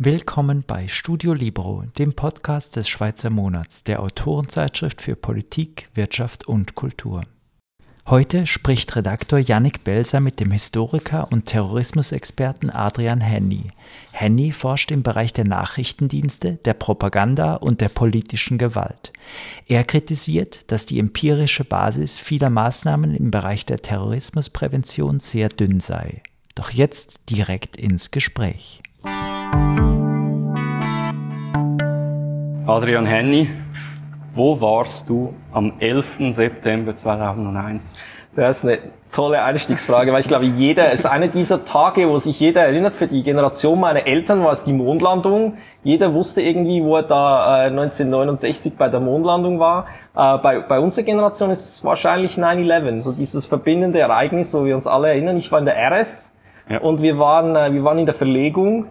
Willkommen bei Studio Libro, dem Podcast des Schweizer Monats, der Autorenzeitschrift für Politik, Wirtschaft und Kultur. Heute spricht Redaktor Yannick Belser mit dem Historiker und Terrorismusexperten Adrian Henny. Henny forscht im Bereich der Nachrichtendienste, der Propaganda und der politischen Gewalt. Er kritisiert, dass die empirische Basis vieler Maßnahmen im Bereich der Terrorismusprävention sehr dünn sei. Doch jetzt direkt ins Gespräch. Adrian Henny, wo warst du am 11. September 2001? Das ist eine tolle Einstiegsfrage, weil ich glaube, jeder, es ist einer dieser Tage, wo sich jeder erinnert, für die Generation meiner Eltern war es die Mondlandung. Jeder wusste irgendwie, wo er da äh, 1969 bei der Mondlandung war. Äh, bei, bei unserer Generation ist es wahrscheinlich 9-11, so dieses verbindende Ereignis, wo wir uns alle erinnern. Ich war in der RS ja. und wir waren, äh, wir waren in der Verlegung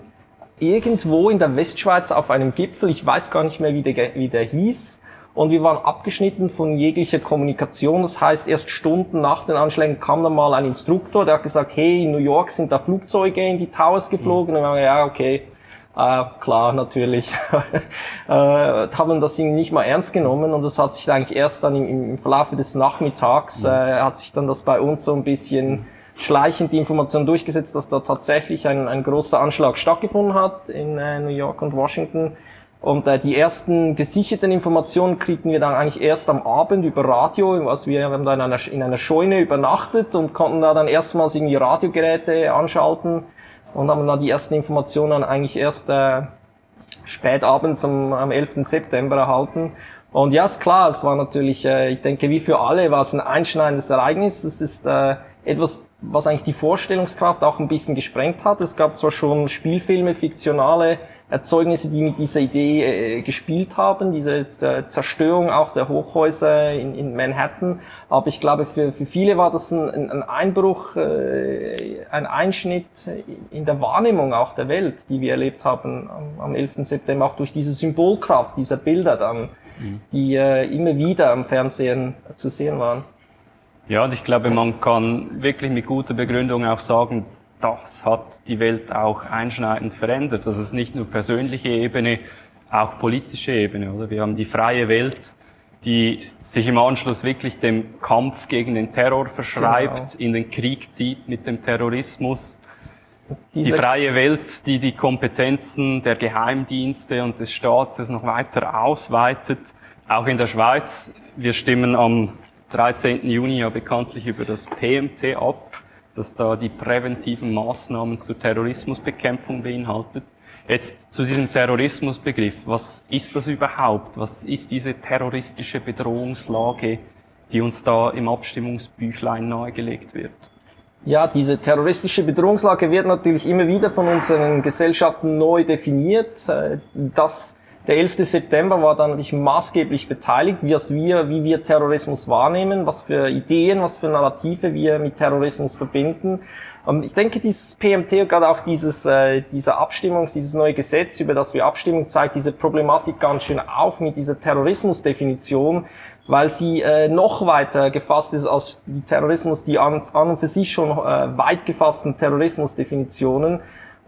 irgendwo in der Westschweiz auf einem Gipfel, ich weiß gar nicht mehr, wie der, wie der hieß, und wir waren abgeschnitten von jeglicher Kommunikation. Das heißt, erst Stunden nach den Anschlägen kam dann mal ein Instruktor, der hat gesagt, hey, in New York sind da Flugzeuge in die Towers geflogen. Mhm. Und wir haben ja, okay, äh, klar, natürlich. äh, haben das nicht mal ernst genommen und das hat sich eigentlich erst dann im, im Verlauf des Nachmittags, mhm. äh, hat sich dann das bei uns so ein bisschen schleichend die Information durchgesetzt, dass da tatsächlich ein, ein großer Anschlag stattgefunden hat in äh, New York und Washington. Und äh, die ersten gesicherten Informationen kriegten wir dann eigentlich erst am Abend über Radio. Was wir, haben da in einer, in einer Scheune übernachtet und konnten da dann erstmals irgendwie Radiogeräte anschalten und haben dann die ersten Informationen eigentlich erst äh, spät abends am, am 11. September erhalten. Und ja, ist klar, es war natürlich, äh, ich denke, wie für alle war es ein einschneidendes Ereignis. Es ist äh, etwas was eigentlich die Vorstellungskraft auch ein bisschen gesprengt hat. Es gab zwar schon Spielfilme, fiktionale Erzeugnisse, die mit dieser Idee äh, gespielt haben, diese äh, Zerstörung auch der Hochhäuser in, in Manhattan, aber ich glaube, für, für viele war das ein, ein Einbruch, äh, ein Einschnitt in der Wahrnehmung auch der Welt, die wir erlebt haben am, am 11. September, auch durch diese Symbolkraft dieser Bilder dann, mhm. die äh, immer wieder am Fernsehen zu sehen waren. Ja, und ich glaube, man kann wirklich mit guter Begründung auch sagen, das hat die Welt auch einschneidend verändert. Das ist nicht nur persönliche Ebene, auch politische Ebene, oder? Wir haben die freie Welt, die sich im Anschluss wirklich dem Kampf gegen den Terror verschreibt, genau. in den Krieg zieht mit dem Terrorismus. die freie Welt, die die Kompetenzen der Geheimdienste und des Staates noch weiter ausweitet, auch in der Schweiz. Wir stimmen am 13. Juni ja bekanntlich über das PMT ab, das da die präventiven Maßnahmen zur Terrorismusbekämpfung beinhaltet. Jetzt zu diesem Terrorismusbegriff. Was ist das überhaupt? Was ist diese terroristische Bedrohungslage, die uns da im Abstimmungsbüchlein nahegelegt wird? Ja, diese terroristische Bedrohungslage wird natürlich immer wieder von unseren Gesellschaften neu definiert. Äh, das der 11. September war dann natürlich maßgeblich beteiligt, wie wir, wie wir Terrorismus wahrnehmen, was für Ideen, was für Narrative wir mit Terrorismus verbinden. Und ich denke, dieses PMT und gerade auch dieses, äh, dieser Abstimmung, dieses neue Gesetz, über das wir abstimmen, zeigt diese Problematik ganz schön auf mit dieser Terrorismusdefinition, weil sie äh, noch weiter gefasst ist als die Terrorismus, die an, an und für sich schon äh, weit gefassten Terrorismusdefinitionen.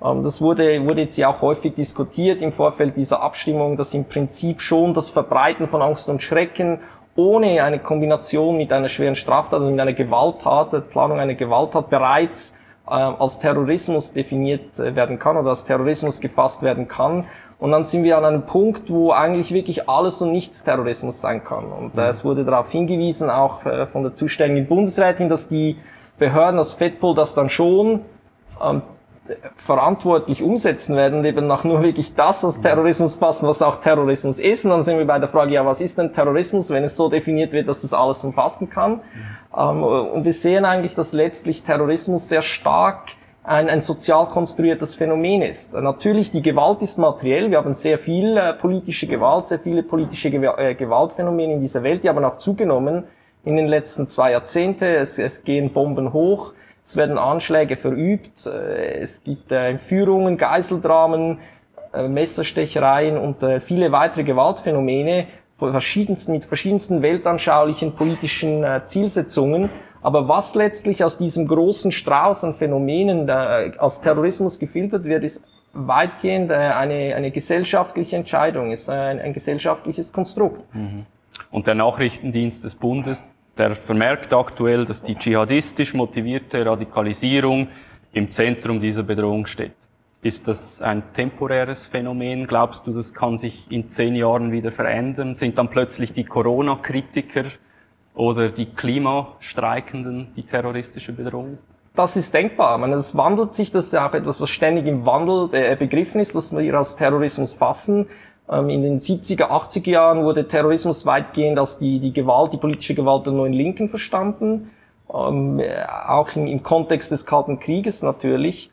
Ähm, das wurde, wurde jetzt ja auch häufig diskutiert im Vorfeld dieser Abstimmung, dass im Prinzip schon das Verbreiten von Angst und Schrecken ohne eine Kombination mit einer schweren Straftat, also mit einer Gewalttat, der Planung einer Gewalttat bereits äh, als Terrorismus definiert äh, werden kann oder als Terrorismus gefasst werden kann. Und dann sind wir an einem Punkt, wo eigentlich wirklich alles und nichts Terrorismus sein kann. Und äh, es wurde darauf hingewiesen, auch äh, von der zuständigen Bundesrätin, dass die Behörden, das FEDPOL, das dann schon ähm, verantwortlich umsetzen werden, eben nach nur wirklich das als Terrorismus passen, was auch Terrorismus ist. Und dann sind wir bei der Frage, ja, was ist denn Terrorismus, wenn es so definiert wird, dass das alles umfassen kann? Mhm. und wir sehen eigentlich, dass letztlich Terrorismus sehr stark ein, ein sozial konstruiertes Phänomen ist. Natürlich, die Gewalt ist materiell. Wir haben sehr viel äh, politische Gewalt, sehr viele politische Gew äh, Gewaltphänomene in dieser Welt, die haben auch zugenommen in den letzten zwei Jahrzehnten. Es, es gehen Bomben hoch. Es werden Anschläge verübt, äh, es gibt äh, Entführungen, Geiseldramen, äh, Messerstechereien und viele weitere Gewaltphänomene verschiedensten, mit verschiedensten weltanschaulichen politischen Zielsetzungen. Aber was letztlich aus diesem großen Strauß an Phänomenen als Terrorismus gefiltert wird, ist weitgehend eine, eine gesellschaftliche Entscheidung, ist ein, ein gesellschaftliches Konstrukt. Mhm. Und der Nachrichtendienst des Bundes, der vermerkt aktuell, dass die dschihadistisch motivierte Radikalisierung im Zentrum dieser Bedrohung steht. Ist das ein temporäres Phänomen? Glaubst du, das kann sich in zehn Jahren wieder verändern? Sind dann plötzlich die Corona-Kritiker oder die Klimastreikenden die terroristische Bedrohung? Das ist denkbar. Ich meine, es wandelt sich, das ist ja auch etwas, was ständig im Wandel äh, begriffen ist, was wir als Terrorismus fassen. Ähm, in den 70er, 80er Jahren wurde Terrorismus weitgehend als die, die Gewalt, die politische Gewalt der neuen Linken verstanden. Ähm, auch im, im Kontext des Kalten Krieges natürlich.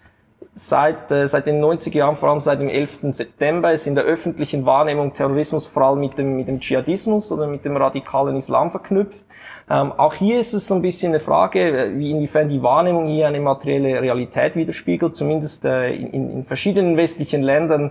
Seit, äh, seit den 90er Jahren, vor allem seit dem 11. September, ist in der öffentlichen Wahrnehmung Terrorismus vor allem mit dem, mit dem Dschihadismus oder mit dem radikalen Islam verknüpft. Ähm, auch hier ist es so ein bisschen eine Frage, wie inwiefern die Wahrnehmung hier eine materielle Realität widerspiegelt. Zumindest äh, in, in, verschiedenen westlichen Ländern äh,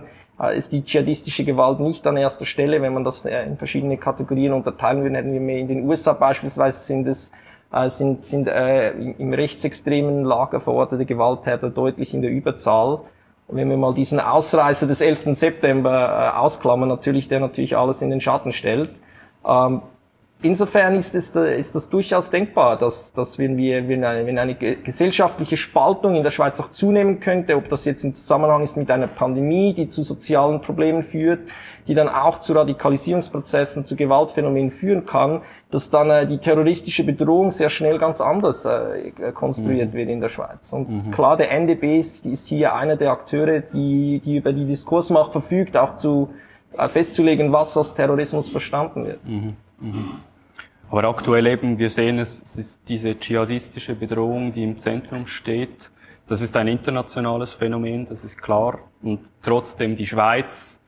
ist die dschihadistische Gewalt nicht an erster Stelle. Wenn man das äh, in verschiedene Kategorien unterteilen würde, hätten wir mehr in den USA beispielsweise sind es äh, sind, sind äh, im rechtsextremen Lager verortete Gewalttäter deutlich in der Überzahl. Und wenn wir mal diesen Ausreißer des 11. September äh, ausklammern, natürlich, der natürlich alles in den Schatten stellt, ähm, Insofern ist, es, ist das durchaus denkbar, dass, dass wenn, wir, wenn, eine, wenn eine gesellschaftliche Spaltung in der Schweiz auch zunehmen könnte, ob das jetzt im Zusammenhang ist mit einer Pandemie, die zu sozialen Problemen führt, die dann auch zu Radikalisierungsprozessen, zu Gewaltphänomenen führen kann, dass dann äh, die terroristische Bedrohung sehr schnell ganz anders äh, konstruiert mhm. wird in der Schweiz. Und mhm. klar, der NDB ist, ist hier einer der Akteure, die, die über die Diskursmacht verfügt, auch zu äh, festzulegen, was als Terrorismus verstanden wird. Mhm. Mhm. Aber aktuell eben, wir sehen es, es ist diese dschihadistische Bedrohung, die im Zentrum steht. Das ist ein internationales Phänomen, das ist klar. Und trotzdem die Schweiz,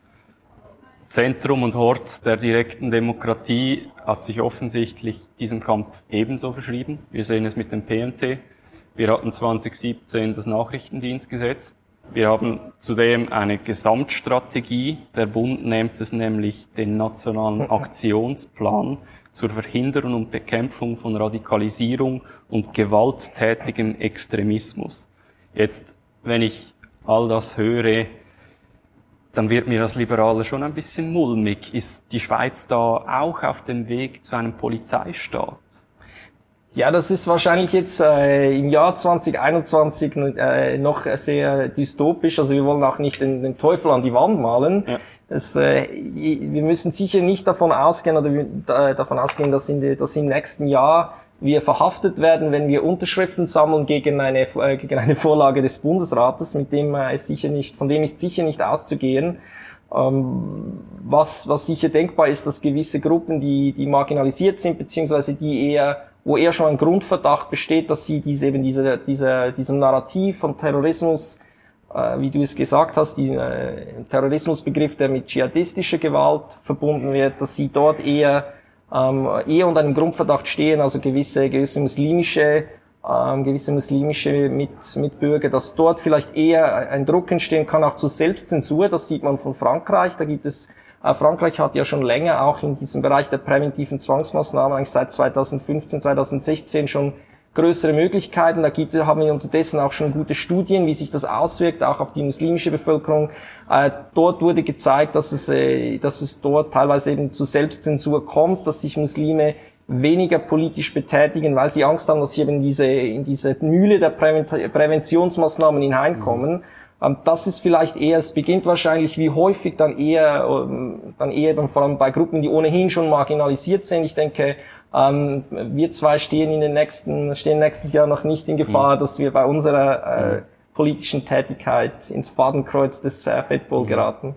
Zentrum und Hort der direkten Demokratie, hat sich offensichtlich diesem Kampf ebenso verschrieben. Wir sehen es mit dem PMT. Wir hatten 2017 das Nachrichtendienstgesetz. Wir haben zudem eine Gesamtstrategie. Der Bund nennt es nämlich den Nationalen Aktionsplan zur Verhinderung und Bekämpfung von Radikalisierung und gewalttätigem Extremismus. Jetzt, wenn ich all das höre, dann wird mir als Liberaler schon ein bisschen mulmig. Ist die Schweiz da auch auf dem Weg zu einem Polizeistaat? Ja, das ist wahrscheinlich jetzt äh, im Jahr 2021 äh, noch sehr dystopisch. Also wir wollen auch nicht den, den Teufel an die Wand malen. Ja. Das, äh, wir müssen sicher nicht davon ausgehen oder äh, davon ausgehen, dass, in dass im nächsten Jahr wir verhaftet werden, wenn wir Unterschriften sammeln gegen eine, äh, gegen eine Vorlage des Bundesrates, mit dem äh, ist sicher nicht, von dem ist sicher nicht auszugehen. Ähm, was, was sicher denkbar ist, dass gewisse Gruppen, die, die marginalisiert sind, beziehungsweise die eher wo eher schon ein Grundverdacht besteht, dass sie diese, eben diese, diese, diesem Narrativ von Terrorismus, äh, wie du es gesagt hast, diesen äh, Terrorismusbegriff, der mit dschihadistischer Gewalt verbunden wird, dass sie dort eher, ähm, eher unter einem Grundverdacht stehen, also gewisse, gewisse muslimische ähm, gewisse muslimische Mit Mitbürger, dass dort vielleicht eher ein Druck entstehen kann, auch zur Selbstzensur. Das sieht man von Frankreich. Da gibt es Frankreich hat ja schon länger auch in diesem Bereich der präventiven Zwangsmaßnahmen, eigentlich seit 2015, 2016 schon größere Möglichkeiten. Da gibt, haben wir unterdessen auch schon gute Studien, wie sich das auswirkt, auch auf die muslimische Bevölkerung. Äh, dort wurde gezeigt, dass es, äh, dass es dort teilweise eben zu Selbstzensur kommt, dass sich Muslime weniger politisch betätigen, weil sie Angst haben, dass sie eben in diese, in diese Mühle der Präventionsmaßnahmen hineinkommen. Mhm. Ähm, das ist vielleicht eher, es beginnt wahrscheinlich wie häufig dann eher, ähm, dann eher dann vor allem bei Gruppen, die ohnehin schon marginalisiert sind. Ich denke, ähm, wir zwei stehen in den nächsten, stehen nächstes Jahr noch nicht in Gefahr, mhm. dass wir bei unserer äh, mhm. politischen Tätigkeit ins Fadenkreuz des äh, Fettball mhm. geraten.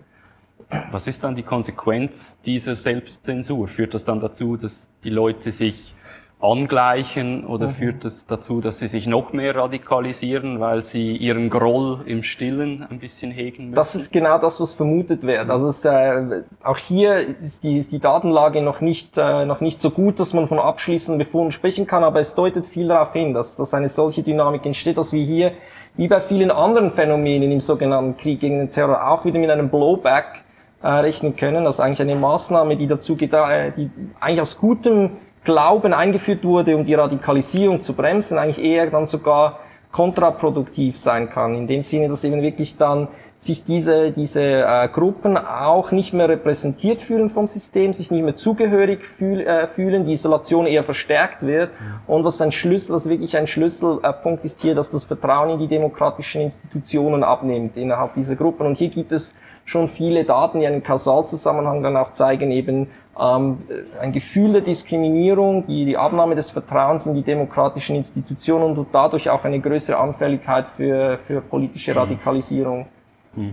Was ist dann die Konsequenz dieser Selbstzensur? Führt das dann dazu, dass die Leute sich angleichen oder mhm. führt es dazu, dass sie sich noch mehr radikalisieren, weil sie ihren Groll im Stillen ein bisschen hegen müssen? Das ist genau das, was vermutet wird. Also es, äh, auch hier ist die, ist die Datenlage noch nicht, äh, noch nicht so gut, dass man von abschließenden Befunden sprechen kann, aber es deutet viel darauf hin, dass, dass eine solche Dynamik entsteht, dass wir hier, wie bei vielen anderen Phänomenen im sogenannten Krieg gegen den Terror, auch wieder mit einem Blowback äh, rechnen können. Das ist eigentlich eine Maßnahme, die dazu geht, äh, die eigentlich aus gutem Glauben eingeführt wurde, um die Radikalisierung zu bremsen, eigentlich eher dann sogar kontraproduktiv sein kann. In dem Sinne, dass eben wirklich dann sich diese, diese äh, Gruppen auch nicht mehr repräsentiert fühlen vom System, sich nicht mehr zugehörig fühl, äh, fühlen, die Isolation eher verstärkt wird. Ja. Und was ein Schlüssel, was wirklich ein Schlüsselpunkt ist hier, dass das Vertrauen in die demokratischen Institutionen abnimmt innerhalb dieser Gruppen. Und hier gibt es schon viele Daten, die einen Kausalzusammenhang dann auch zeigen, eben ein Gefühl der Diskriminierung, die, die Abnahme des Vertrauens in die demokratischen Institutionen und dadurch auch eine größere Anfälligkeit für, für politische Radikalisierung. Hm.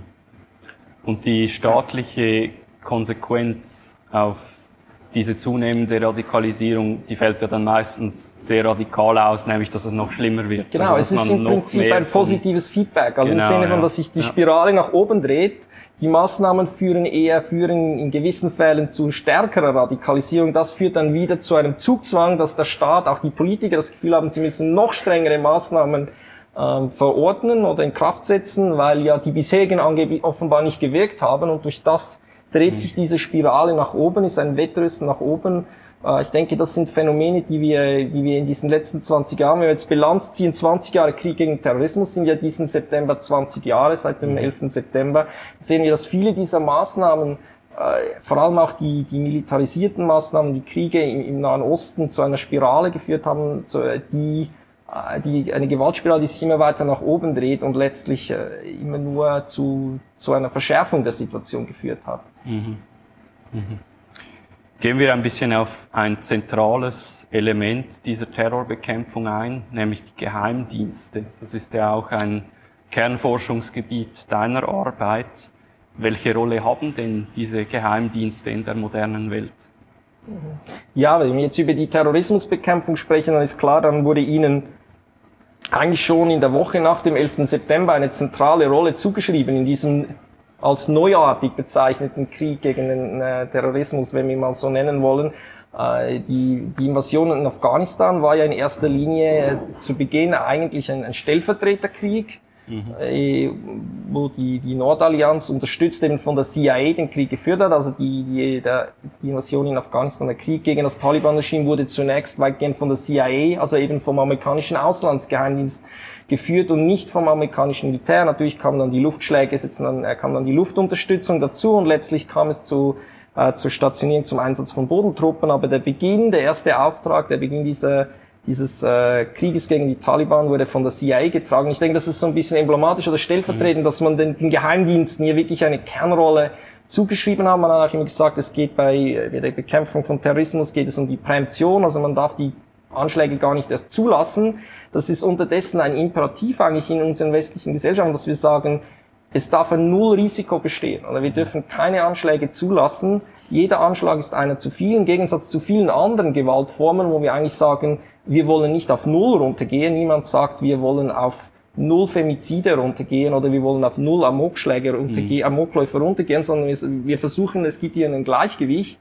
Und die staatliche Konsequenz auf diese zunehmende Radikalisierung, die fällt ja dann meistens sehr radikal aus, nämlich dass es noch schlimmer wird. Genau, also, es ist im Prinzip ein positives Feedback, also genau, im Sinne von, dass sich die Spirale ja. nach oben dreht. Die Maßnahmen führen eher, führen in gewissen Fällen zu stärkerer Radikalisierung. Das führt dann wieder zu einem Zugzwang, dass der Staat, auch die Politiker das Gefühl haben, sie müssen noch strengere Maßnahmen ähm, verordnen oder in Kraft setzen, weil ja die bisherigen angeblich offenbar nicht gewirkt haben und durch das dreht mhm. sich diese Spirale nach oben, ist ein Wettrüsten nach oben. Äh, ich denke, das sind Phänomene, die wir, die wir in diesen letzten 20 Jahren, wenn wir jetzt Bilanz ziehen, 20 Jahre Krieg gegen Terrorismus sind ja diesen September 20 Jahre, seit dem 11. Mhm. September, sehen wir, dass viele dieser Maßnahmen äh, vor allem auch die, die militarisierten Maßnahmen, die Kriege im, im Nahen Osten zu einer Spirale geführt haben, zu, die äh, die, eine Gewaltspirale, die sich immer weiter nach oben dreht und letztlich äh, immer nur zu, zu einer Verschärfung der Situation geführt hat. Mhm. Mhm. Gehen wir ein bisschen auf ein zentrales Element dieser Terrorbekämpfung ein, nämlich die Geheimdienste. Das ist ja auch ein Kernforschungsgebiet deiner Arbeit. Welche Rolle haben denn diese Geheimdienste in der modernen Welt? Ja, wenn wir jetzt über die Terrorismusbekämpfung sprechen, dann ist klar, dann wurde Ihnen eigentlich schon in der Woche nach dem 11. September eine zentrale Rolle zugeschrieben in diesem als neuartig bezeichneten Krieg gegen den äh, Terrorismus, wenn wir mal so nennen wollen. Äh, die, die Invasion in Afghanistan war ja in erster Linie äh, zu Beginn eigentlich ein, ein Stellvertreterkrieg mhm. äh, wo die, die Nordallianz unterstützt eben von der CIA den Krieg geführt hat. Also die, die, der, die Invasion in Afghanistan, der Krieg gegen das Taliban-Regime wurde zunächst weitgehend von der CIA, also eben vom amerikanischen Auslandsgeheimdienst geführt und nicht vom amerikanischen Militär. Natürlich kamen dann die Luftschläge, setzen dann, äh, kam dann die Luftunterstützung dazu und letztlich kam es zu äh, zur Stationierung zum Einsatz von Bodentruppen. Aber der Beginn, der erste Auftrag, der Beginn dieser dieses äh, Krieges gegen die Taliban wurde von der CIA getragen. Ich denke, das ist so ein bisschen emblematisch oder stellvertretend, mhm. dass man den, den Geheimdiensten hier wirklich eine Kernrolle zugeschrieben hat. Man hat auch immer gesagt, es geht bei äh, der Bekämpfung von Terrorismus geht es um die Präemption, also man darf die Anschläge gar nicht erst zulassen. Das ist unterdessen ein Imperativ eigentlich in unseren westlichen Gesellschaften, dass wir sagen, es darf ein Null-Risiko bestehen. Oder wir dürfen keine Anschläge zulassen. Jeder Anschlag ist einer zu viel, im Gegensatz zu vielen anderen Gewaltformen, wo wir eigentlich sagen, wir wollen nicht auf Null runtergehen. Niemand sagt, wir wollen auf Null Femizide runtergehen oder wir wollen auf Null Amokschläge runtergehen, mhm. Amokläufe runtergehen, sondern wir, wir, versuchen, es gibt hier ein Gleichgewicht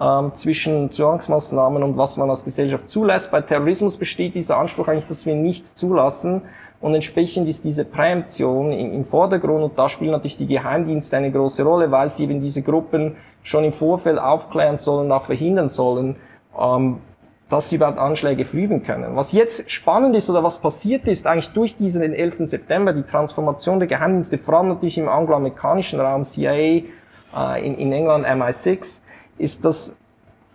ähm, zwischen Zwangsmaßnahmen und was man als Gesellschaft zulässt. Bei Terrorismus besteht dieser Anspruch eigentlich, dass wir nichts zulassen und entsprechend ist diese Präemption im, Vordergrund und da spielen natürlich die Geheimdienste eine große Rolle, weil sie eben diese Gruppen schon im Vorfeld aufklären sollen, auch verhindern sollen. Ähm, dass sie überhaupt Anschläge verüben können. Was jetzt spannend ist oder was passiert ist, eigentlich durch diesen 11. September, die Transformation der Geheimdienste, vor allem natürlich im angloamerikanischen Raum, CIA, äh, in England MI6, ist, dass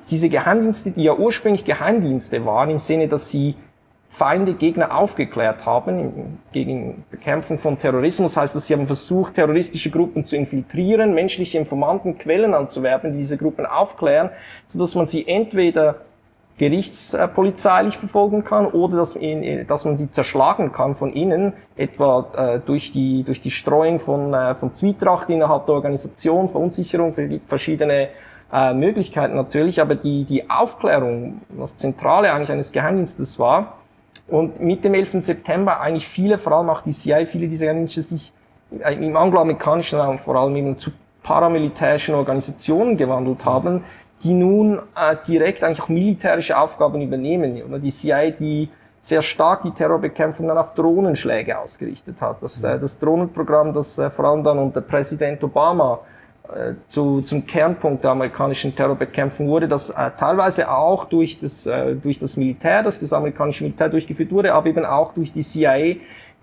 diese Geheimdienste, die ja ursprünglich Geheimdienste waren, im Sinne, dass sie Feinde, Gegner aufgeklärt haben gegen Bekämpfung von Terrorismus, heißt das, sie haben versucht, terroristische Gruppen zu infiltrieren, menschliche Informanten, Quellen anzuwerben, die diese Gruppen aufklären, so dass man sie entweder gerichtspolizeilich verfolgen kann oder dass, dass man sie zerschlagen kann von innen, etwa äh, durch, die, durch die Streuung von, äh, von Zwietracht innerhalb der Organisation, Verunsicherung, verschiedene äh, Möglichkeiten natürlich, aber die, die Aufklärung, was Zentrale eigentlich eines Geheimdienstes war, und mit dem 11. September eigentlich viele, vor allem auch die CIA, viele dieser Geheimdienste sich im angloamerikanischen Raum vor allem eben zu paramilitärischen Organisationen gewandelt haben, die nun äh, direkt eigentlich auch militärische Aufgaben übernehmen. Oder die CIA, die sehr stark die Terrorbekämpfung dann auf Drohnenschläge ausgerichtet hat. Das, äh, das Drohnenprogramm, das äh, vor allem dann unter Präsident Obama äh, zu, zum Kernpunkt der amerikanischen Terrorbekämpfung wurde, das äh, teilweise auch durch das, äh, durch das Militär, durch das amerikanische Militär durchgeführt wurde, aber eben auch durch die CIA,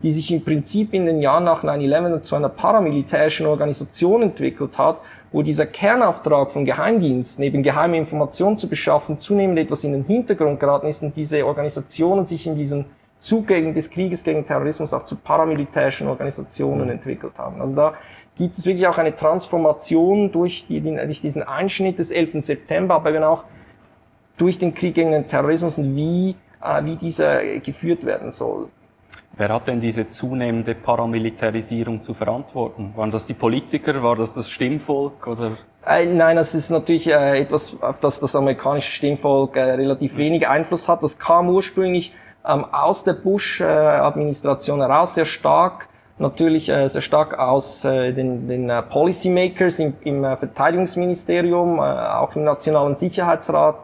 die sich im Prinzip in den Jahren nach 9-11 zu einer paramilitärischen Organisation entwickelt hat, wo dieser Kernauftrag von Geheimdiensten, eben geheime Informationen zu beschaffen, zunehmend etwas in den Hintergrund geraten ist und diese Organisationen sich in diesem Zug gegen des Krieges gegen Terrorismus auch zu paramilitärischen Organisationen mhm. entwickelt haben. Also da gibt es wirklich auch eine Transformation durch, die, durch diesen Einschnitt des 11. September, aber eben auch durch den Krieg gegen den Terrorismus und wie, äh, wie dieser geführt werden soll. Wer hat denn diese zunehmende Paramilitarisierung zu verantworten? Waren das die Politiker? War das das Stimmvolk? Oder? Äh, nein, das ist natürlich äh, etwas, auf das das amerikanische Stimmvolk äh, relativ wenig Einfluss hat. Das kam ursprünglich ähm, aus der Bush-Administration heraus sehr stark natürlich äh, sehr stark aus äh, den, den äh, Policymakers im, im äh, Verteidigungsministerium, äh, auch im Nationalen Sicherheitsrat,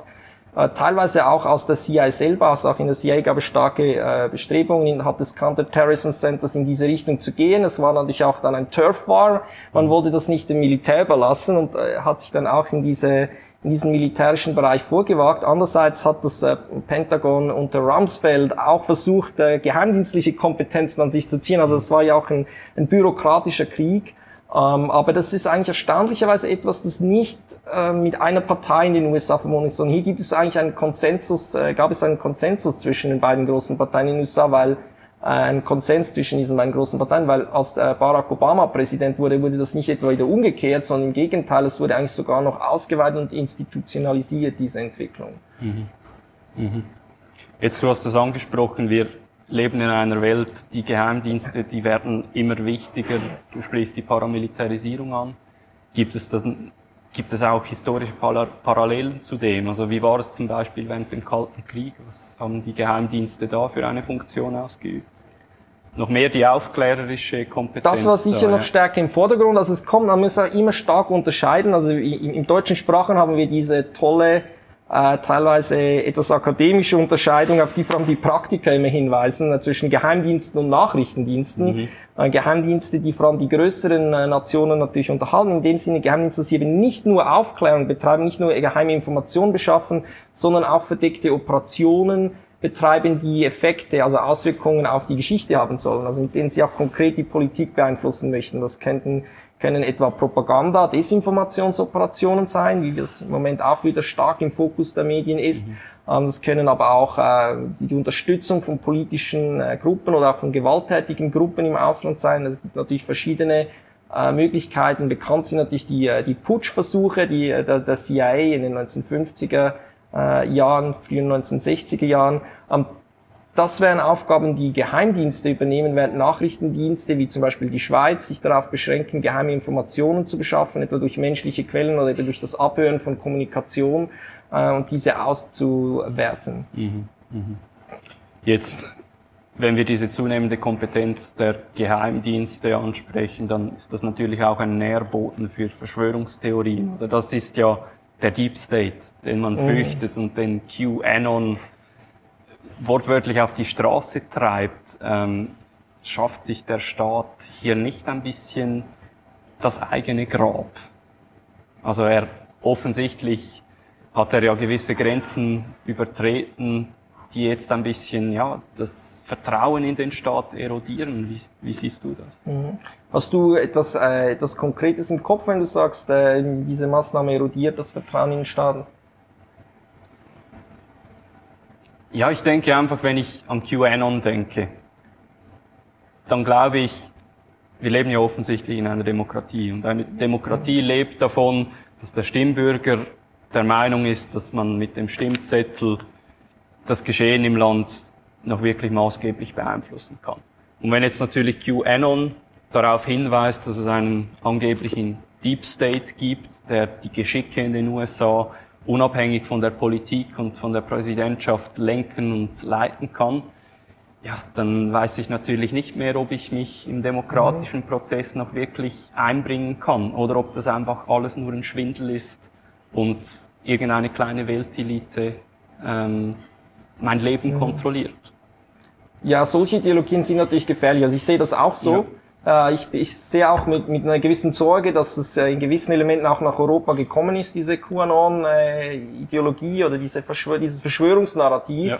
äh, teilweise auch aus der CIA selber, also auch in der CIA gab es starke äh, Bestrebungen, hat des Counter-Terrorism Centers in diese Richtung zu gehen. Es war natürlich auch dann ein Turf War. Man wollte das nicht dem Militär überlassen und äh, hat sich dann auch in diese in diesen militärischen Bereich vorgewagt. Andererseits hat das äh, Pentagon unter Rumsfeld auch versucht, äh, geheimdienstliche Kompetenzen an sich zu ziehen. Also es war ja auch ein, ein bürokratischer Krieg. Ähm, aber das ist eigentlich erstaunlicherweise etwas, das nicht äh, mit einer Partei in den USA verbunden ist, sondern hier gibt es eigentlich einen Konsensus, äh, gab es einen Konsensus zwischen den beiden großen Parteien in den USA, weil ein Konsens zwischen diesen beiden großen Parteien, weil als äh, Barack Obama Präsident wurde, wurde das nicht etwa wieder umgekehrt, sondern im Gegenteil, es wurde eigentlich sogar noch ausgeweitet und institutionalisiert, diese Entwicklung. Mhm. Mhm. Jetzt, du hast das angesprochen, wir leben in einer Welt, die Geheimdienste, die werden immer wichtiger. Du sprichst die Paramilitarisierung an. Gibt es dann, gibt es auch historische Parallelen zu dem? Also wie war es zum Beispiel während dem Kalten Krieg? Was haben die Geheimdienste da für eine Funktion ausgeübt? noch mehr die aufklärerische Kompetenz. Das war sicher da, noch ja. stärker im Vordergrund. Also es kommt, man muss auch immer stark unterscheiden. Also im, im deutschen Sprachen haben wir diese tolle, äh, teilweise etwas akademische Unterscheidung, auf die vor allem die Praktiker immer hinweisen, äh, zwischen Geheimdiensten und Nachrichtendiensten. Mhm. Äh, Geheimdienste, die vor allem die größeren äh, Nationen natürlich unterhalten. In dem Sinne Geheimdienste, dass sie eben nicht nur Aufklärung betreiben, nicht nur geheime Informationen beschaffen, sondern auch verdeckte Operationen, betreiben, die Effekte, also Auswirkungen auf die Geschichte haben sollen, also mit denen sie auch konkret die Politik beeinflussen möchten. Das könnten, können etwa Propaganda, Desinformationsoperationen sein, wie das im Moment auch wieder stark im Fokus der Medien ist. Mhm. Ähm, das können aber auch äh, die Unterstützung von politischen äh, Gruppen oder auch von gewalttätigen Gruppen im Ausland sein. Es gibt natürlich verschiedene äh, Möglichkeiten. Bekannt sind natürlich die, die Putschversuche die, der, der CIA in den 1950er äh, Jahren, frühen 1960er Jahren. Ähm, das wären Aufgaben, die Geheimdienste übernehmen, während Nachrichtendienste wie zum Beispiel die Schweiz sich darauf beschränken, geheime Informationen zu beschaffen, etwa durch menschliche Quellen oder eben durch das Abhören von Kommunikation äh, und diese auszuwerten. Mhm. Mhm. Jetzt, wenn wir diese zunehmende Kompetenz der Geheimdienste ansprechen, dann ist das natürlich auch ein Nährboten für Verschwörungstheorien. Oder das ist ja der Deep State, den man mhm. fürchtet und den QAnon wortwörtlich auf die Straße treibt, ähm, schafft sich der Staat hier nicht ein bisschen das eigene Grab. Also er offensichtlich hat er ja gewisse Grenzen übertreten, die jetzt ein bisschen ja das Vertrauen in den Staat erodieren. Wie, wie siehst du das? Mhm. Hast du etwas, äh, etwas Konkretes im Kopf, wenn du sagst, äh, diese Maßnahme erodiert das Vertrauen in den Staat? Ja, ich denke einfach, wenn ich an QAnon denke, dann glaube ich, wir leben ja offensichtlich in einer Demokratie und eine Demokratie lebt davon, dass der Stimmbürger der Meinung ist, dass man mit dem Stimmzettel das Geschehen im Land noch wirklich maßgeblich beeinflussen kann. Und wenn jetzt natürlich QAnon darauf hinweist, dass es einen angeblichen Deep State gibt, der die Geschicke in den USA unabhängig von der Politik und von der Präsidentschaft lenken und leiten kann, ja, dann weiß ich natürlich nicht mehr, ob ich mich im demokratischen Prozess noch wirklich einbringen kann oder ob das einfach alles nur ein Schwindel ist und irgendeine kleine Weltelite ähm, mein Leben mhm. kontrolliert. Ja, solche Ideologien sind natürlich gefährlich. Also ich sehe das auch so. Äh, ich, ich sehe auch mit, mit einer gewissen Sorge, dass es äh, in gewissen Elementen auch nach Europa gekommen ist, diese QAnon-Ideologie oder diese Verschwör dieses Verschwörungsnarrativ. Ja.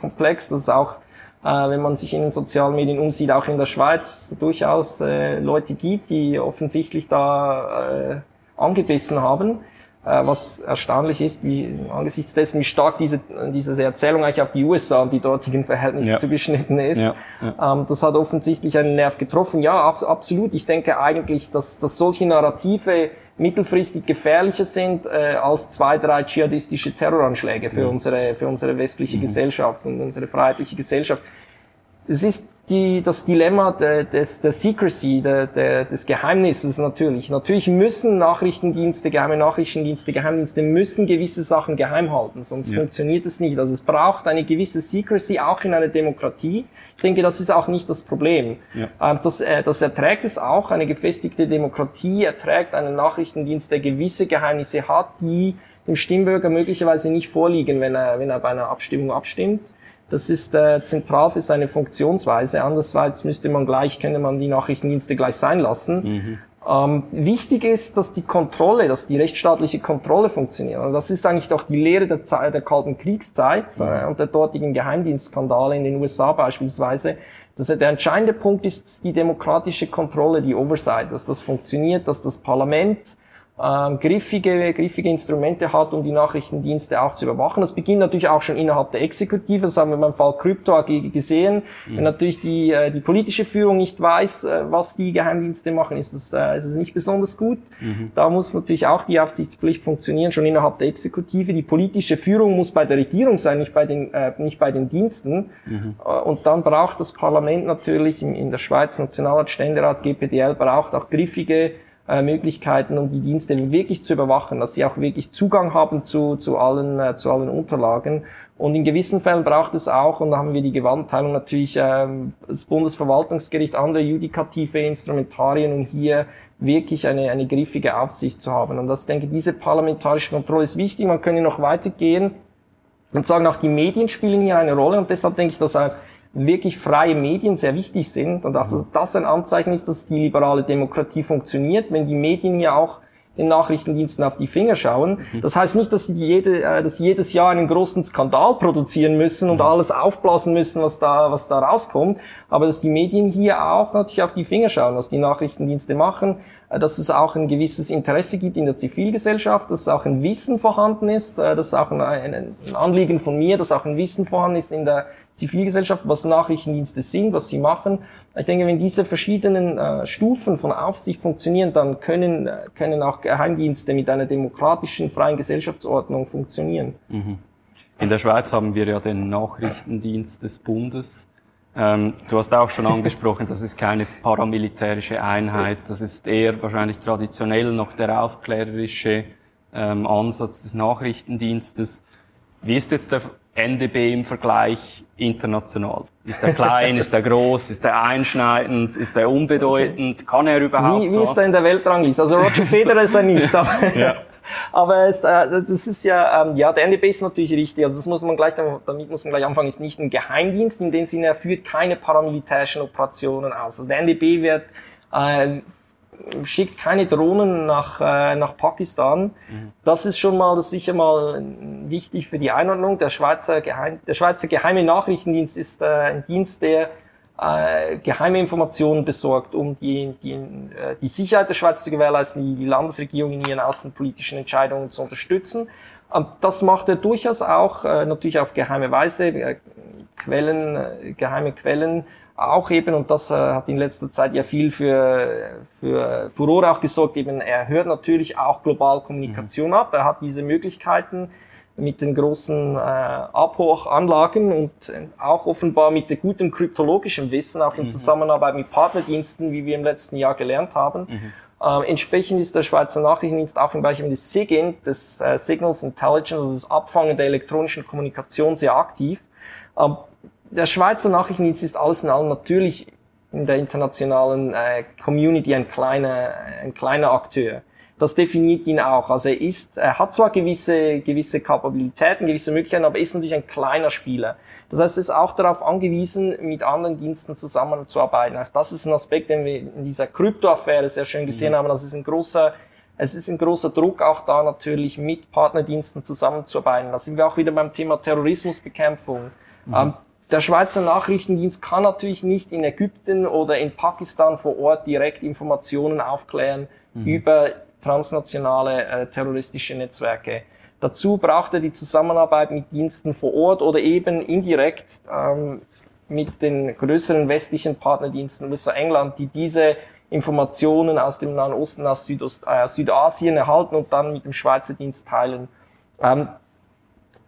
Komplex, das ist auch äh, wenn man sich in den sozialen Medien umsieht, auch in der Schweiz durchaus äh, Leute gibt, die offensichtlich da äh, angebissen haben. Äh, was erstaunlich ist, wie angesichts dessen, wie stark diese, diese Erzählung eigentlich auf die USA und die dortigen Verhältnisse ja. zugeschnitten ist. Ja, ja. Ähm, das hat offensichtlich einen Nerv getroffen. Ja, ab, absolut. Ich denke eigentlich, dass, dass solche Narrative mittelfristig gefährlicher sind äh, als zwei, drei dschihadistische Terroranschläge für unsere, für unsere westliche mhm. Gesellschaft und unsere freiheitliche Gesellschaft. Es ist die, das Dilemma der, des, der Secrecy, der, der, des Geheimnisses natürlich. Natürlich müssen Nachrichtendienste, geheime Nachrichtendienste, Geheimdienste müssen gewisse Sachen geheim halten, sonst ja. funktioniert es nicht. Also es braucht eine gewisse Secrecy auch in einer Demokratie. Ich denke, das ist auch nicht das Problem. Ja. Ähm, das, äh, das erträgt es auch. Eine gefestigte Demokratie erträgt einen Nachrichtendienst, der gewisse Geheimnisse hat, die dem Stimmbürger möglicherweise nicht vorliegen, wenn er, wenn er bei einer Abstimmung abstimmt. Das ist äh, zentral für seine Funktionsweise. Andererseits müsste man gleich, könnte man die Nachrichtendienste gleich sein lassen. Mhm. Ähm, wichtig ist, dass die Kontrolle, dass die rechtsstaatliche Kontrolle funktioniert. Und das ist eigentlich doch die Lehre der, Zeit, der Kalten Kriegszeit mhm. äh, und der dortigen Geheimdienstskandale in den USA beispielsweise. Dass der entscheidende Punkt ist die demokratische Kontrolle, die Oversight, dass das funktioniert, dass das Parlament ähm, griffige, griffige Instrumente hat, um die Nachrichtendienste auch zu überwachen. Das beginnt natürlich auch schon innerhalb der Exekutive, das haben wir beim Fall Krypto AG gesehen. Mhm. Wenn natürlich die, äh, die politische Führung nicht weiß, äh, was die Geheimdienste machen, ist das, äh, ist das nicht besonders gut. Mhm. Da muss natürlich auch die Aufsichtspflicht funktionieren, schon innerhalb der Exekutive. Die politische Führung muss bei der Regierung sein, nicht bei den, äh, nicht bei den Diensten. Mhm. Äh, und dann braucht das Parlament natürlich in, in der Schweiz, Nationalrat, Ständerat, GPDL, braucht auch griffige äh, Möglichkeiten, um die Dienste wirklich zu überwachen, dass sie auch wirklich Zugang haben zu, zu, allen, äh, zu allen Unterlagen. Und in gewissen Fällen braucht es auch, und da haben wir die Gewaltenteilung natürlich, ähm, das Bundesverwaltungsgericht, andere judikative Instrumentarien, um hier wirklich eine, eine griffige Aufsicht zu haben. Und das, denke diese parlamentarische Kontrolle ist wichtig. Man könnte noch weitergehen und sagen, auch die Medien spielen hier eine Rolle. Und deshalb denke ich, dass ein wirklich freie Medien sehr wichtig sind und auch, dass das ein Anzeichen ist, dass die liberale Demokratie funktioniert, wenn die Medien hier auch den Nachrichtendiensten auf die Finger schauen. Mhm. Das heißt nicht, dass sie jede, äh, dass sie jedes Jahr einen großen Skandal produzieren müssen und mhm. alles aufblasen müssen, was da, was da rauskommt, aber dass die Medien hier auch natürlich auf die Finger schauen, was die Nachrichtendienste machen, äh, dass es auch ein gewisses Interesse gibt in der Zivilgesellschaft, dass auch ein Wissen vorhanden ist, äh, dass auch ein, ein Anliegen von mir, dass auch ein Wissen vorhanden ist in der Zivilgesellschaft, was Nachrichtendienste sind, was sie machen. Ich denke, wenn diese verschiedenen äh, Stufen von Aufsicht funktionieren, dann können, äh, können auch Geheimdienste mit einer demokratischen, freien Gesellschaftsordnung funktionieren. Mhm. In der Schweiz haben wir ja den Nachrichtendienst des Bundes. Ähm, du hast auch schon angesprochen, das ist keine paramilitärische Einheit, das ist eher wahrscheinlich traditionell noch der aufklärerische ähm, Ansatz des Nachrichtendienstes. Wie ist jetzt der NDB im Vergleich international? Ist er klein, ist er groß, ist er einschneidend, ist er unbedeutend? Kann er überhaupt Wie, wie ist er in der Weltrangliste? Also Roger Federer ist er nicht. Aber, ja. aber es, äh, das ist ja, ähm, ja, der NDB ist natürlich richtig. Also das muss man gleich, damit muss man gleich anfangen, ist nicht ein Geheimdienst. In dem Sinne, er führt keine paramilitärischen Operationen aus. Also der NDB wird äh, schickt keine Drohnen nach, äh, nach Pakistan. Mhm. Das ist schon mal, das ist sicher mal wichtig für die Einordnung. Der Schweizer, Geheim, der Schweizer Geheime Nachrichtendienst ist äh, ein Dienst, der äh, geheime Informationen besorgt, um die, die, äh, die Sicherheit der Schweiz zu gewährleisten, die, die Landesregierung in ihren außenpolitischen Entscheidungen zu unterstützen. Und das macht er durchaus auch, äh, natürlich auf geheime Weise, äh, Quellen, äh, geheime Quellen auch eben, und das äh, hat in letzter Zeit ja viel für, für Furore auch gesorgt, eben er hört natürlich auch global Kommunikation mhm. ab, er hat diese Möglichkeiten mit den großen äh, Abhochanlagen und äh, auch offenbar mit der guten kryptologischen Wissen, auch in mhm. Zusammenarbeit mit Partnerdiensten, wie wir im letzten Jahr gelernt haben. Mhm. Ähm, entsprechend ist der Schweizer Nachrichtendienst auch im Bereich des SIGINT, des äh, Signals Intelligence, also das Abfangen der elektronischen Kommunikation, sehr aktiv. Ähm, der Schweizer Nachrichtendienst ist alles in allem natürlich in der internationalen äh, Community ein kleiner, ein kleiner Akteur. Das definiert ihn auch. Also er ist, er hat zwar gewisse, gewisse Kapabilitäten, gewisse Möglichkeiten, aber er ist natürlich ein kleiner Spieler. Das heißt, er ist auch darauf angewiesen, mit anderen Diensten zusammenzuarbeiten. Auch das ist ein Aspekt, den wir in dieser Kryptoaffäre sehr schön gesehen mhm. haben. Das ist ein großer, es ist ein großer Druck auch da natürlich mit Partnerdiensten zusammenzuarbeiten. Da sind wir auch wieder beim Thema Terrorismusbekämpfung. Mhm. Ähm, der Schweizer Nachrichtendienst kann natürlich nicht in Ägypten oder in Pakistan vor Ort direkt Informationen aufklären mhm. über transnationale äh, terroristische Netzwerke. Dazu braucht er die Zusammenarbeit mit Diensten vor Ort oder eben indirekt ähm, mit den größeren westlichen Partnerdiensten, USA England, die diese Informationen aus dem Nahen Osten, aus Südost, äh, Südasien erhalten und dann mit dem Schweizer Dienst teilen. Ähm,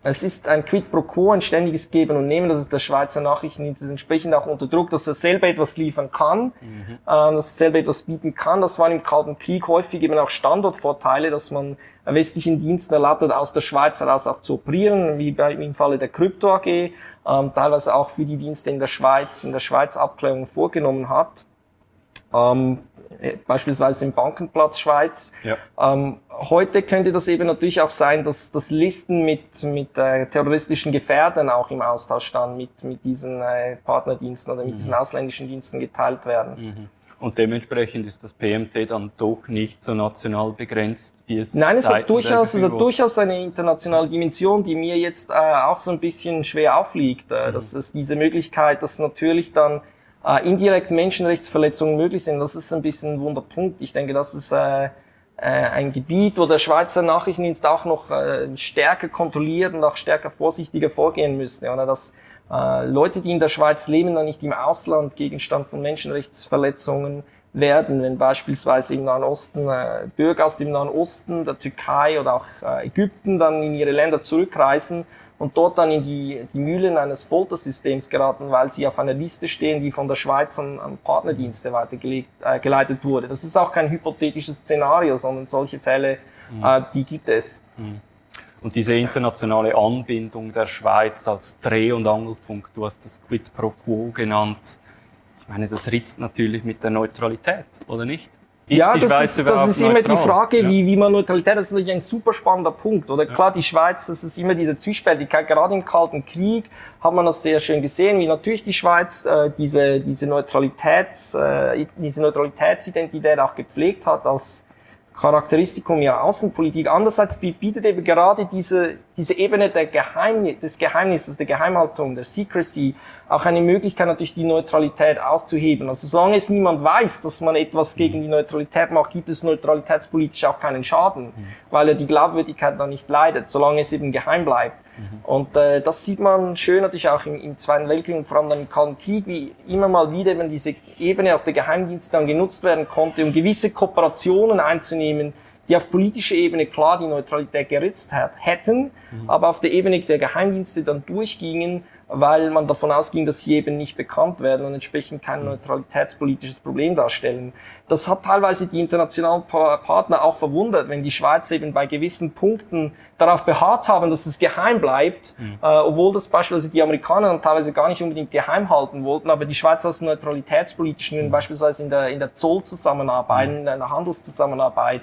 es ist ein Quid pro quo, ein ständiges Geben und Nehmen. Das ist der Schweizer Nachrichtendienst ist entsprechend auch unter Druck, dass er selber etwas liefern kann, mhm. ähm, dass er selber etwas bieten kann. Das waren im Kalten Krieg häufig eben auch Standortvorteile, dass man westlichen Diensten erlaubt hat, aus der Schweiz heraus auch zu operieren, wie bei, im Falle der Krypto AG, ähm, teilweise auch für die Dienste in der Schweiz, in der Schweiz Abklärungen vorgenommen hat. Ähm, äh, beispielsweise im Bankenplatz Schweiz. Ja. Ähm, heute könnte das eben natürlich auch sein, dass, dass Listen mit, mit äh, terroristischen Gefährden auch im Austausch dann mit, mit diesen äh, Partnerdiensten oder mit mhm. diesen ausländischen Diensten geteilt werden. Mhm. Und dementsprechend ist das PMT dann doch nicht so national begrenzt, wie es Nein, es hat durchaus, es hat durchaus eine internationale Dimension, die mir jetzt äh, auch so ein bisschen schwer aufliegt. Äh, mhm. Das ist diese Möglichkeit, dass natürlich dann äh, indirekt Menschenrechtsverletzungen möglich sind. Das ist ein bisschen ein Wunderpunkt. Ich denke, das ist äh, äh, ein Gebiet, wo der Schweizer Nachrichtendienst auch noch äh, stärker kontrolliert und auch stärker vorsichtiger vorgehen müsste. Oder dass äh, Leute, die in der Schweiz leben, dann nicht im Ausland Gegenstand von Menschenrechtsverletzungen werden, wenn beispielsweise im Nahen Osten äh, Bürger aus dem Nahen Osten, der Türkei oder auch äh, Ägypten dann in ihre Länder zurückreisen und dort dann in die, die Mühlen eines Foltersystems geraten, weil sie auf einer Liste stehen, die von der Schweiz an, an Partnerdienste weitergeleitet äh, geleitet wurde. Das ist auch kein hypothetisches Szenario, sondern solche Fälle, mhm. äh, die gibt es. Mhm. Und diese internationale Anbindung der Schweiz als Dreh- und Angelpunkt, du hast das Quid pro Quo genannt. Ich meine, das ritzt natürlich mit der Neutralität, oder nicht? Ist ja, das ist, das ist immer die Frage, ja. wie, wie man Neutralität, das ist natürlich ein super spannender Punkt, oder? Ja. Klar, die Schweiz, das ist immer diese Zwiespältigkeit, gerade im Kalten Krieg hat man das sehr schön gesehen, wie natürlich die Schweiz äh, diese, diese Neutralitäts, äh, diese Neutralitätsidentität auch gepflegt hat als Charakteristikum ihrer Außenpolitik. Andererseits bietet eben gerade diese, diese Ebene der Geheimnis, des Geheimnisses, der Geheimhaltung, der Secrecy auch eine Möglichkeit, natürlich die Neutralität auszuheben. Also solange es niemand weiß, dass man etwas gegen die Neutralität macht, gibt es neutralitätspolitisch auch keinen Schaden, mhm. weil er die Glaubwürdigkeit dann nicht leidet, solange es eben geheim bleibt. Mhm. Und äh, das sieht man schön natürlich auch im, im Zweiten Weltkrieg und vor allem dann im Kalten Krieg, wie immer mal wieder eben diese Ebene auf der Geheimdienste dann genutzt werden konnte, um gewisse Kooperationen einzunehmen, die auf politischer Ebene klar die Neutralität geritzt hat, hätten, mhm. aber auf der Ebene der Geheimdienste dann durchgingen, weil man davon ausging, dass sie eben nicht bekannt werden und entsprechend kein mhm. neutralitätspolitisches Problem darstellen. Das hat teilweise die internationalen Partner auch verwundert, wenn die Schweiz eben bei gewissen Punkten darauf beharrt haben, dass es geheim bleibt, mhm. äh, obwohl das beispielsweise die Amerikaner dann teilweise gar nicht unbedingt geheim halten wollten, aber die Schweiz aus neutralitätspolitischen, mhm. beispielsweise in der, in der Zollzusammenarbeit, mhm. in der Handelszusammenarbeit,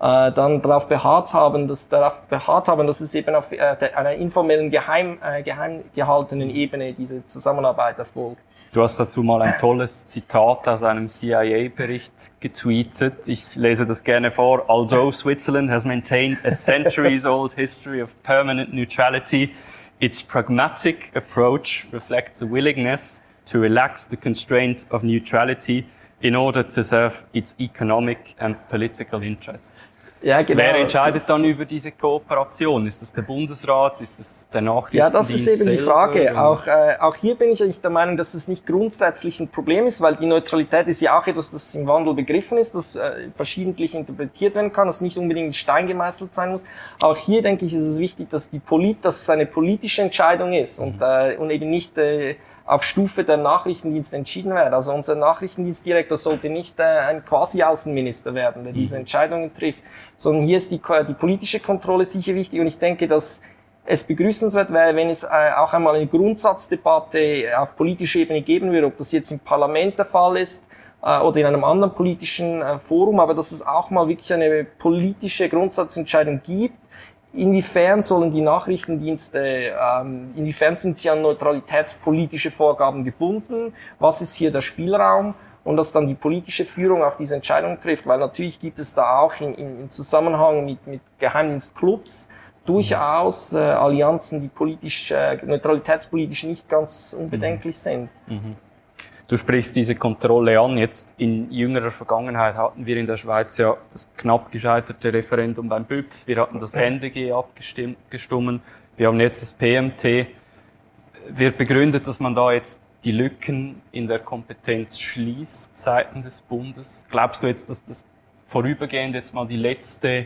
äh, dann darauf beharrt haben, dass darauf beharrt haben, dass es eben auf äh, einer informellen geheim, äh, geheim gehaltenen Ebene diese Zusammenarbeit erfolgt. Du hast dazu mal ein tolles Zitat aus einem CIA-Bericht getweetet. Ich lese das gerne vor. Although Switzerland has maintained a centuries-old history of permanent neutrality, its pragmatic approach reflects a willingness to relax the constraint of neutrality in order to serve its economic and political interests. Ja, genau. Wer entscheidet dann über diese Kooperation? Ist das der Bundesrat? Ist das der Nachrichtendienst? Ja, das ist eben die Frage. Auch, äh, auch hier bin ich eigentlich der Meinung, dass es nicht grundsätzlich ein Problem ist, weil die Neutralität ist ja auch etwas, das im Wandel begriffen ist, das äh, verschiedentlich interpretiert werden kann, das nicht unbedingt in Stein gemeißelt sein muss. Auch hier denke ich, ist es wichtig, dass die Polit, dass es eine politische Entscheidung ist und, mhm. äh, und eben nicht äh, auf Stufe der Nachrichtendienste entschieden wird. Also unser Nachrichtendienstdirektor sollte nicht äh, ein Quasi-Außenminister werden, der diese mhm. Entscheidungen trifft, sondern hier ist die, die politische Kontrolle sicher wichtig und ich denke, dass es begrüßenswert wäre, wenn es äh, auch einmal eine Grundsatzdebatte auf politischer Ebene geben würde, ob das jetzt im Parlament der Fall ist äh, oder in einem anderen politischen äh, Forum, aber dass es auch mal wirklich eine politische Grundsatzentscheidung gibt, inwiefern sollen die Nachrichtendienste, ähm, inwiefern sind sie an neutralitätspolitische Vorgaben gebunden, was ist hier der Spielraum und dass dann die politische Führung auch diese Entscheidung trifft, weil natürlich gibt es da auch in, in, im Zusammenhang mit, mit Geheimdienstclubs durchaus äh, Allianzen, die politisch, äh, neutralitätspolitisch nicht ganz unbedenklich mhm. sind. Mhm. Du sprichst diese Kontrolle an. Jetzt in jüngerer Vergangenheit hatten wir in der Schweiz ja das knapp gescheiterte Referendum beim BÜPF. Wir hatten das NDG abgestimmt. Wir haben jetzt das PMT. Wird begründet, dass man da jetzt die Lücken in der Kompetenz schließt seitens des Bundes. Glaubst du jetzt, dass das vorübergehend jetzt mal die letzte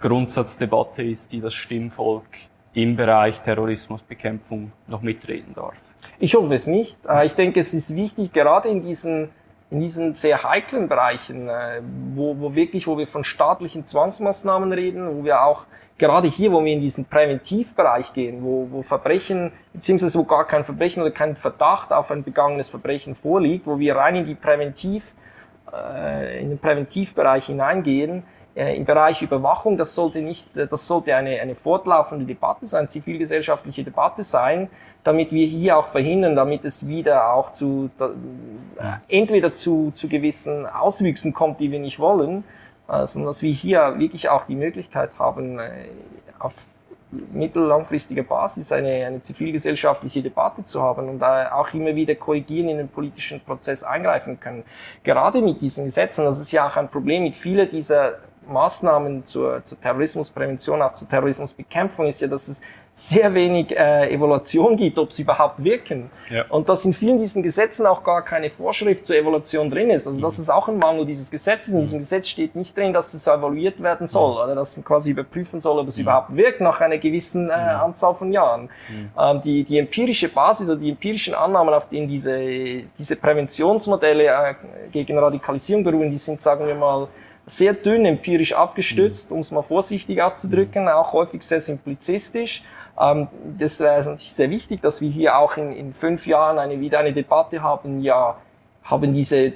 Grundsatzdebatte ist, die das Stimmvolk im Bereich Terrorismusbekämpfung noch mitreden darf? Ich hoffe es nicht. Ich denke, es ist wichtig, gerade in diesen, in diesen sehr heiklen Bereichen, äh, wo, wo wirklich, wo wir von staatlichen Zwangsmaßnahmen reden, wo wir auch gerade hier, wo wir in diesen Präventivbereich gehen, wo, wo Verbrechen, beziehungsweise wo gar kein Verbrechen oder kein Verdacht auf ein begangenes Verbrechen vorliegt, wo wir rein in die Präventiv, äh, in den Präventivbereich hineingehen, im Bereich Überwachung, das sollte nicht, das sollte eine, eine fortlaufende Debatte sein, zivilgesellschaftliche Debatte sein, damit wir hier auch verhindern, damit es wieder auch zu, da, äh, entweder zu, zu gewissen Auswüchsen kommt, die wir nicht wollen, äh, sondern dass wir hier wirklich auch die Möglichkeit haben, äh, auf mittellangfristiger Basis eine, eine zivilgesellschaftliche Debatte zu haben und äh, auch immer wieder korrigieren in den politischen Prozess eingreifen können. Gerade mit diesen Gesetzen, das ist ja auch ein Problem mit vielen dieser Maßnahmen zur, zur Terrorismusprävention, auch zur Terrorismusbekämpfung, ist ja, dass es sehr wenig äh, Evaluation gibt, ob sie überhaupt wirken. Ja. Und dass in vielen diesen Gesetzen auch gar keine Vorschrift zur Evaluation drin ist. Also das ist auch ein Mangel dieses Gesetzes. In diesem mhm. Gesetz steht nicht drin, dass es evaluiert werden soll mhm. oder dass man quasi überprüfen soll, ob es mhm. überhaupt wirkt nach einer gewissen äh, Anzahl von Jahren. Ähm, die, die empirische Basis oder die empirischen Annahmen, auf denen diese, diese Präventionsmodelle äh, gegen Radikalisierung beruhen, die sind, sagen wir mal, sehr dünn empirisch abgestützt, um es mal vorsichtig auszudrücken, auch häufig sehr simplizistisch. Ähm, das wäre natürlich sehr wichtig, dass wir hier auch in, in fünf Jahren eine, wieder eine Debatte haben, ja, haben diese, äh,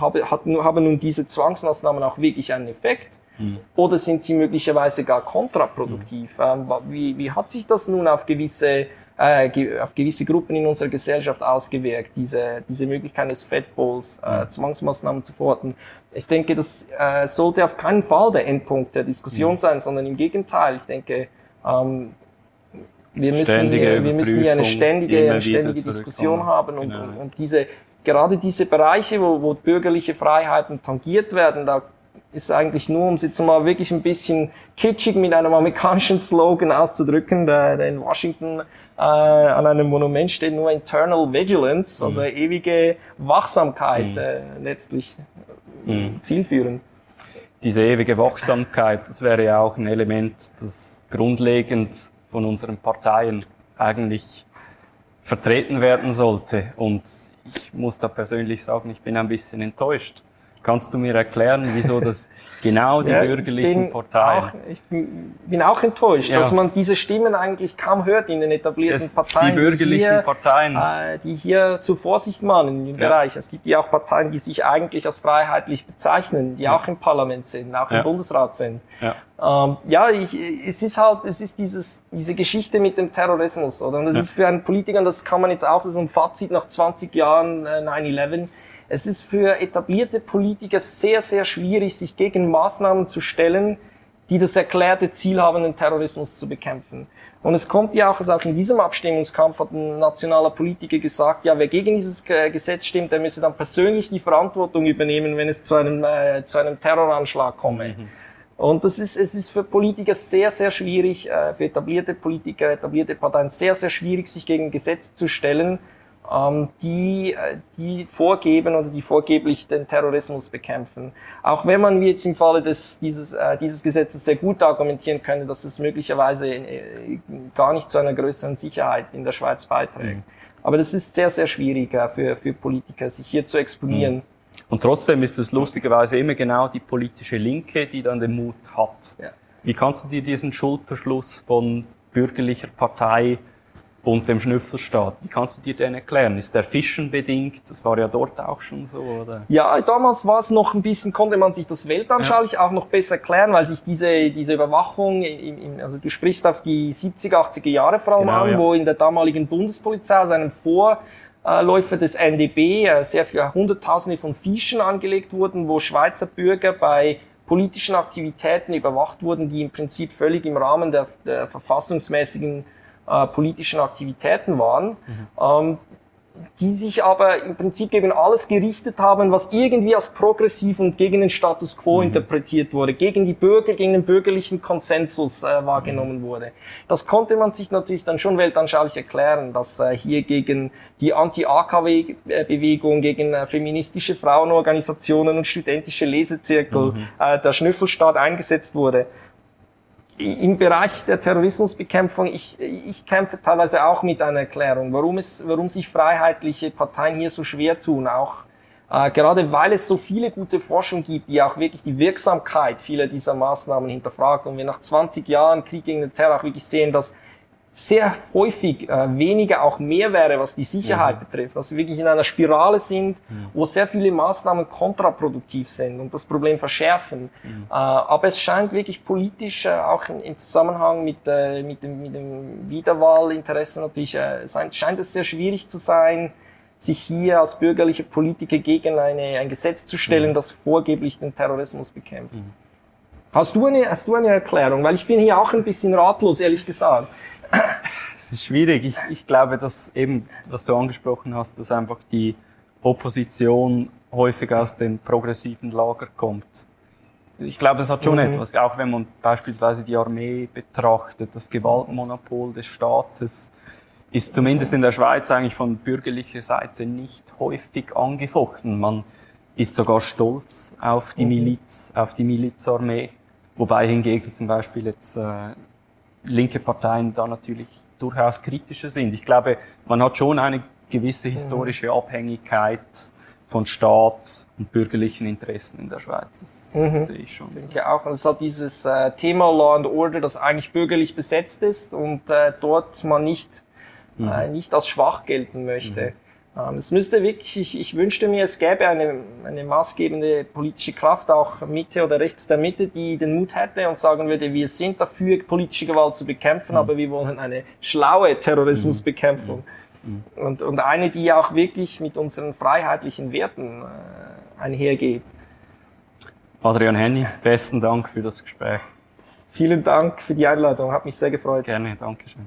haben, haben nun diese Zwangsmaßnahmen auch wirklich einen Effekt? Mhm. Oder sind sie möglicherweise gar kontraproduktiv? Mhm. Ähm, wie, wie hat sich das nun auf gewisse, äh, auf gewisse Gruppen in unserer Gesellschaft ausgewirkt, diese, diese Möglichkeit des Fettballs, äh, mhm. Zwangsmaßnahmen zu verorten? Ich denke, das äh, sollte auf keinen Fall der Endpunkt der Diskussion mhm. sein, sondern im Gegenteil. Ich denke, ähm, wir müssen, hier, wir müssen hier eine ständige, ständige Diskussion haben und, genau. und, und, diese, gerade diese Bereiche, wo, wo bürgerliche Freiheiten tangiert werden, da ist eigentlich nur, um es jetzt mal wirklich ein bisschen kitschig mit einem amerikanischen Slogan auszudrücken, der, der in Washington äh, an einem Monument steht, nur Internal Vigilance, also mhm. ewige Wachsamkeit mhm. äh, letztlich mhm. zielführend. Diese ewige Wachsamkeit, das wäre ja auch ein Element, das grundlegend von unseren Parteien eigentlich vertreten werden sollte. Und ich muss da persönlich sagen, ich bin ein bisschen enttäuscht, Kannst du mir erklären, wieso das genau die ja, bürgerlichen Parteien... Auch, ich bin auch enttäuscht, ja. dass man diese Stimmen eigentlich kaum hört in den etablierten es, Parteien. Die bürgerlichen die hier, Parteien. Äh, die hier zu Vorsicht mahnen im ja. Bereich. Es gibt ja auch Parteien, die sich eigentlich als freiheitlich bezeichnen, die auch im Parlament sind, auch im Bundesrat sind. Ja, ähm, ja ich, es ist halt, es ist dieses, diese Geschichte mit dem Terrorismus, oder? Und das ist für einen Politiker, das kann man jetzt auch, das ist ein Fazit nach 20 Jahren äh, 9-11, es ist für etablierte Politiker sehr, sehr schwierig, sich gegen Maßnahmen zu stellen, die das erklärte Ziel haben, den Terrorismus zu bekämpfen. Und es kommt ja auch, also auch in diesem Abstimmungskampf hat ein nationaler Politiker gesagt, ja, wer gegen dieses Gesetz stimmt, der müsse dann persönlich die Verantwortung übernehmen, wenn es zu einem, äh, zu einem Terroranschlag komme. Mhm. Und das ist, es ist für Politiker sehr, sehr schwierig, äh, für etablierte Politiker, etablierte Parteien sehr, sehr schwierig, sich gegen Gesetze zu stellen, die, äh, die vorgeben oder die vorgeblich den Terrorismus bekämpfen. Auch wenn man wie jetzt im Falle des, dieses, äh, dieses Gesetzes sehr gut argumentieren könnte, dass es möglicherweise äh, gar nicht zu einer größeren Sicherheit in der Schweiz beiträgt. Mhm. Aber das ist sehr, sehr schwierig äh, für, für Politiker, sich hier zu exponieren. Mhm. Und trotzdem ist es lustigerweise immer genau die politische Linke, die dann den Mut hat. Ja. Wie kannst du dir diesen Schulterschluss von bürgerlicher Partei und dem Schnüffelstaat. Wie kannst du dir den erklären? Ist der fischenbedingt? Das war ja dort auch schon so, oder? Ja, damals war es noch ein bisschen, konnte man sich das weltanschaulich ja. auch noch besser erklären, weil sich diese, diese Überwachung, in, in, also du sprichst auf die 70er, 80er Jahre vor allem genau, an, ja. wo in der damaligen Bundespolizei aus einem Vorläufer des NDB äh, sehr viele Hunderttausende von Fischen angelegt wurden, wo Schweizer Bürger bei politischen Aktivitäten überwacht wurden, die im Prinzip völlig im Rahmen der, der verfassungsmäßigen äh, politischen Aktivitäten waren, mhm. ähm, die sich aber im Prinzip gegen alles gerichtet haben, was irgendwie als progressiv und gegen den Status quo mhm. interpretiert wurde, gegen die Bürger, gegen den bürgerlichen Konsensus äh, wahrgenommen mhm. wurde. Das konnte man sich natürlich dann schon weltanschaulich erklären, dass äh, hier gegen die Anti-AKW-Bewegung, gegen äh, feministische Frauenorganisationen und studentische Lesezirkel mhm. äh, der Schnüffelstaat eingesetzt wurde im Bereich der Terrorismusbekämpfung, ich, ich kämpfe teilweise auch mit einer Erklärung, warum, es, warum sich freiheitliche Parteien hier so schwer tun, auch äh, gerade weil es so viele gute Forschung gibt, die auch wirklich die Wirksamkeit vieler dieser Maßnahmen hinterfragt. Und wir nach 20 Jahren Krieg gegen den Terror auch wirklich sehen, dass sehr häufig äh, weniger auch mehr wäre, was die Sicherheit mhm. betrifft. Wir wirklich in einer Spirale sind, mhm. wo sehr viele Maßnahmen kontraproduktiv sind und das Problem verschärfen. Mhm. Äh, aber es scheint wirklich politisch, äh, auch in, im Zusammenhang mit, äh, mit, dem, mit dem Wiederwahlinteresse natürlich, äh, sein, scheint es sehr schwierig zu sein, sich hier als bürgerliche Politiker gegen eine, ein Gesetz zu stellen, mhm. das vorgeblich den Terrorismus bekämpft. Mhm. Hast du, eine, hast du eine Erklärung? Weil ich bin hier auch ein bisschen ratlos, ehrlich gesagt. Es ist schwierig. Ich, ich glaube, dass eben, was du angesprochen hast, dass einfach die Opposition häufig aus dem progressiven Lager kommt. Ich glaube, es hat schon mhm. etwas, auch wenn man beispielsweise die Armee betrachtet, das Gewaltmonopol des Staates ist zumindest in der Schweiz eigentlich von bürgerlicher Seite nicht häufig angefochten. Man ist sogar stolz auf die mhm. Miliz, auf die Milizarmee, wobei hingegen zum Beispiel jetzt äh, linke Parteien da natürlich durchaus kritischer sind. Ich glaube, man hat schon eine gewisse mhm. historische Abhängigkeit von Staat und bürgerlichen Interessen in der Schweiz. Das mhm. sehe ich schon. Ich denke so. auch. Und es hat dieses äh, Thema Law and Order, das eigentlich bürgerlich besetzt ist und äh, dort man nicht, mhm. äh, nicht als schwach gelten möchte. Mhm. Ähm, es müsste wirklich, ich, ich wünschte mir, es gäbe eine, eine maßgebende politische Kraft, auch Mitte oder rechts der Mitte, die den Mut hätte und sagen würde, wir sind dafür, politische Gewalt zu bekämpfen, mhm. aber wir wollen eine schlaue Terrorismusbekämpfung. Mhm. mhm. Und, und eine, die auch wirklich mit unseren freiheitlichen Werten äh, einhergeht. Adrian Henny, besten Dank für das Gespräch. Vielen Dank für die Einladung, hat mich sehr gefreut. Gerne, Dankeschön.